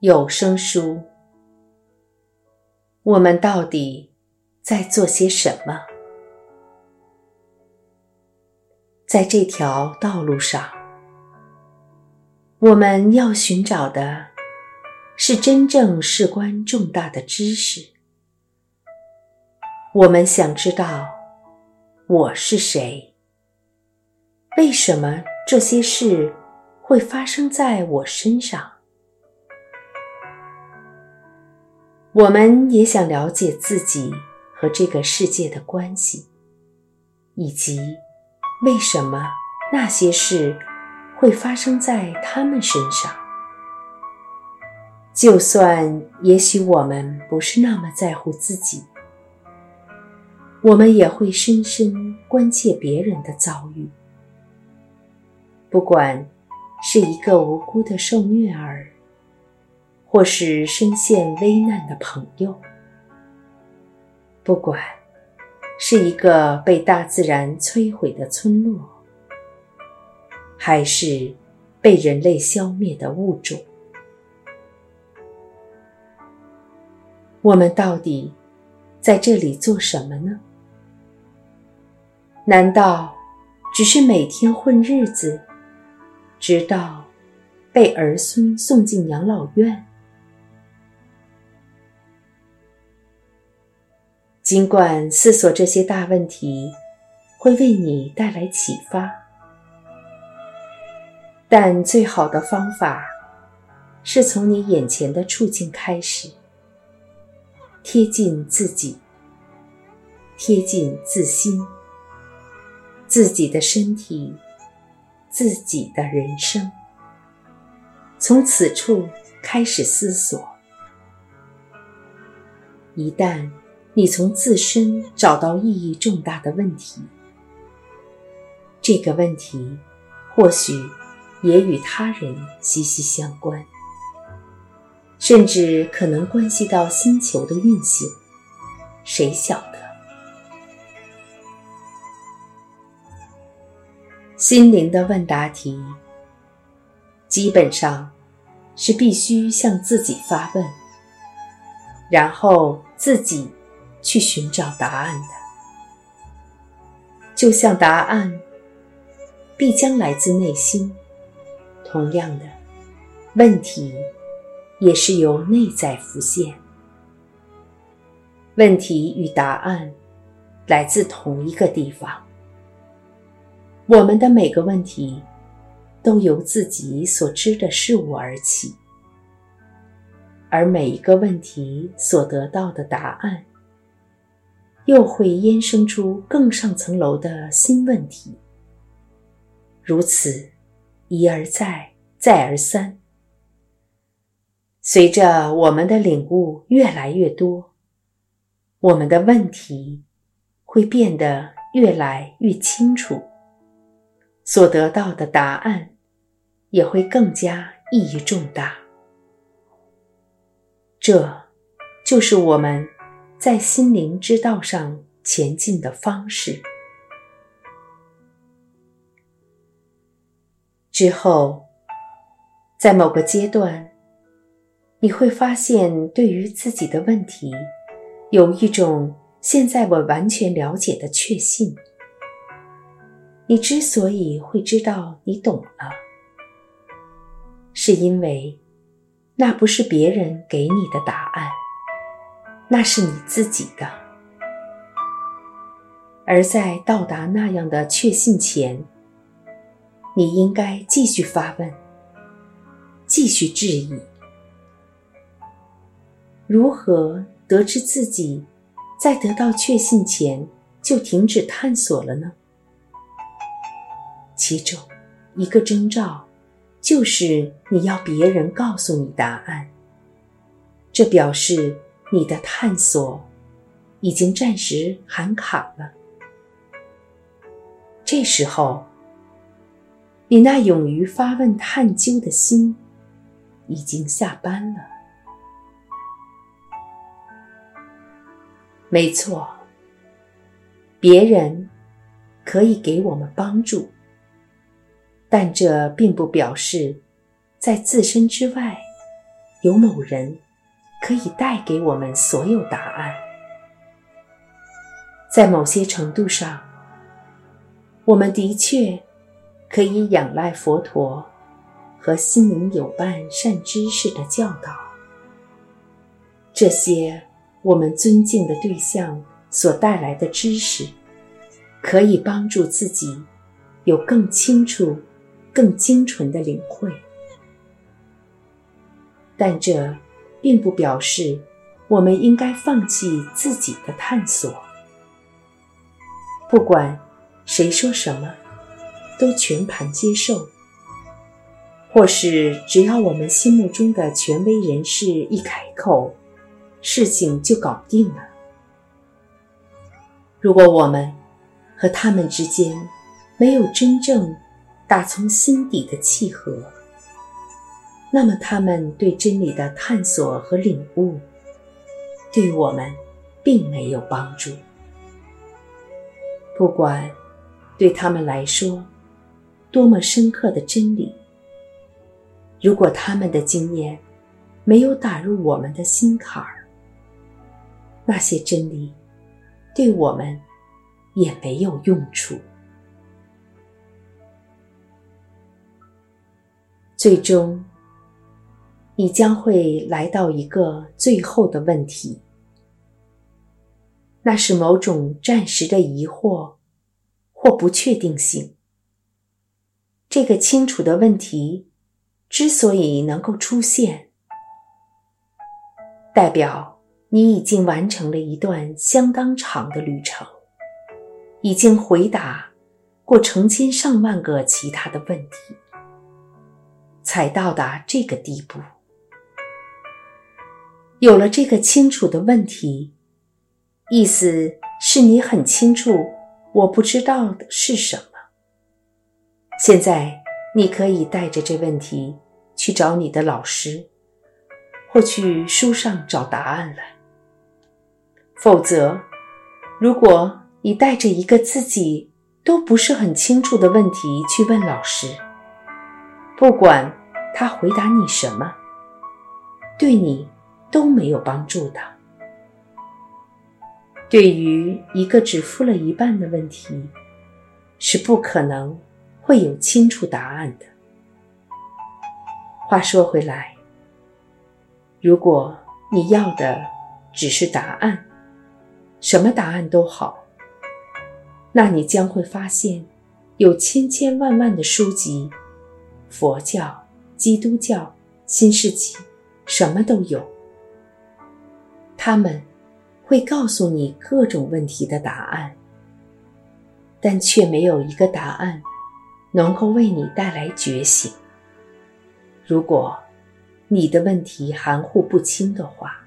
有声书，我们到底在做些什么？在这条道路上，我们要寻找的是真正事关重大的知识。我们想知道我是谁，为什么这些事会发生在我身上？我们也想了解自己和这个世界的关系，以及为什么那些事会发生在他们身上。就算也许我们不是那么在乎自己。我们也会深深关切别人的遭遇，不管是一个无辜的受虐儿，或是身陷危难的朋友；不管是一个被大自然摧毁的村落，还是被人类消灭的物种，我们到底在这里做什么呢？难道只是每天混日子，直到被儿孙送进养老院？尽管思索这些大问题会为你带来启发，但最好的方法是从你眼前的处境开始，贴近自己，贴近自心。自己的身体，自己的人生，从此处开始思索。一旦你从自身找到意义重大的问题，这个问题或许也与他人息息相关，甚至可能关系到星球的运行，谁晓得？心灵的问答题，基本上是必须向自己发问，然后自己去寻找答案的。就像答案必将来自内心，同样的，问题也是由内在浮现。问题与答案来自同一个地方。我们的每个问题，都由自己所知的事物而起，而每一个问题所得到的答案，又会衍生出更上层楼的新问题。如此，一而再，再而三。随着我们的领悟越来越多，我们的问题会变得越来越清楚。所得到的答案也会更加意义重大。这，就是我们在心灵之道上前进的方式。之后，在某个阶段，你会发现，对于自己的问题，有一种现在我完全了解的确信。你之所以会知道你懂了，是因为那不是别人给你的答案，那是你自己的。而在到达那样的确信前，你应该继续发问，继续质疑：如何得知自己在得到确信前就停止探索了呢？其中一个征兆，就是你要别人告诉你答案。这表示你的探索已经暂时喊卡了。这时候，你那勇于发问探究的心已经下班了。没错，别人可以给我们帮助。但这并不表示，在自身之外有某人可以带给我们所有答案。在某些程度上，我们的确可以仰赖佛陀和心灵有伴善知识的教导。这些我们尊敬的对象所带来的知识，可以帮助自己有更清楚、更精纯的领会。但这并不表示我们应该放弃自己的探索。不管谁说什么，都全盘接受；或是只要我们心目中的权威人士一开口，事情就搞定了。如果我们和他们之间没有真正打从心底的契合，那么，他们对真理的探索和领悟，对我们并没有帮助。不管对他们来说多么深刻的真理，如果他们的经验没有打入我们的心坎儿，那些真理对我们也没有用处。最终。你将会来到一个最后的问题，那是某种暂时的疑惑或不确定性。这个清楚的问题之所以能够出现，代表你已经完成了一段相当长的旅程，已经回答过成千上万个其他的问题，才到达这个地步。有了这个清楚的问题，意思是你很清楚我不知道的是什么。现在你可以带着这问题去找你的老师，或去书上找答案来。否则，如果你带着一个自己都不是很清楚的问题去问老师，不管他回答你什么，对你。都没有帮助的。对于一个只付了一半的问题，是不可能会有清楚答案的。话说回来，如果你要的只是答案，什么答案都好，那你将会发现，有千千万万的书籍，佛教、基督教、新世纪，什么都有。他们会告诉你各种问题的答案，但却没有一个答案能够为你带来觉醒。如果你的问题含糊不清的话，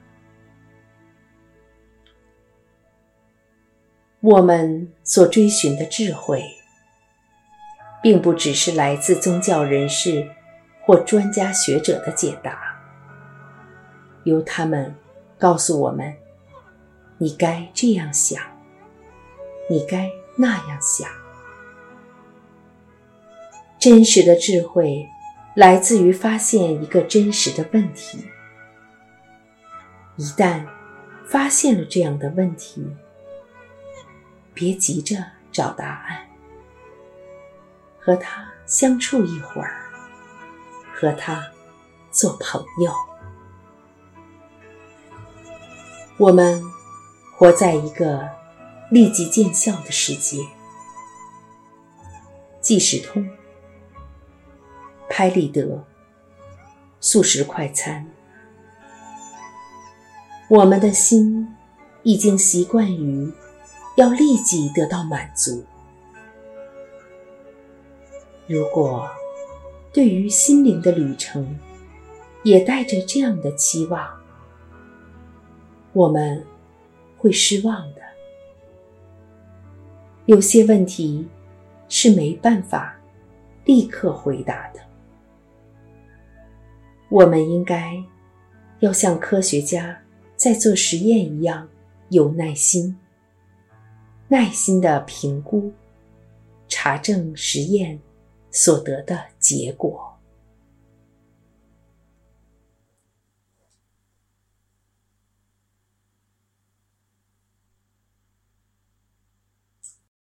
我们所追寻的智慧，并不只是来自宗教人士或专家学者的解答，由他们。告诉我们，你该这样想，你该那样想。真实的智慧来自于发现一个真实的问题。一旦发现了这样的问题，别急着找答案，和他相处一会儿，和他做朋友。我们活在一个立即见效的世界，即时通、拍立得、速食快餐。我们的心已经习惯于要立即得到满足。如果对于心灵的旅程也带着这样的期望，我们会失望的。有些问题是没办法立刻回答的。我们应该要像科学家在做实验一样有耐心，耐心的评估、查证实验所得的结果。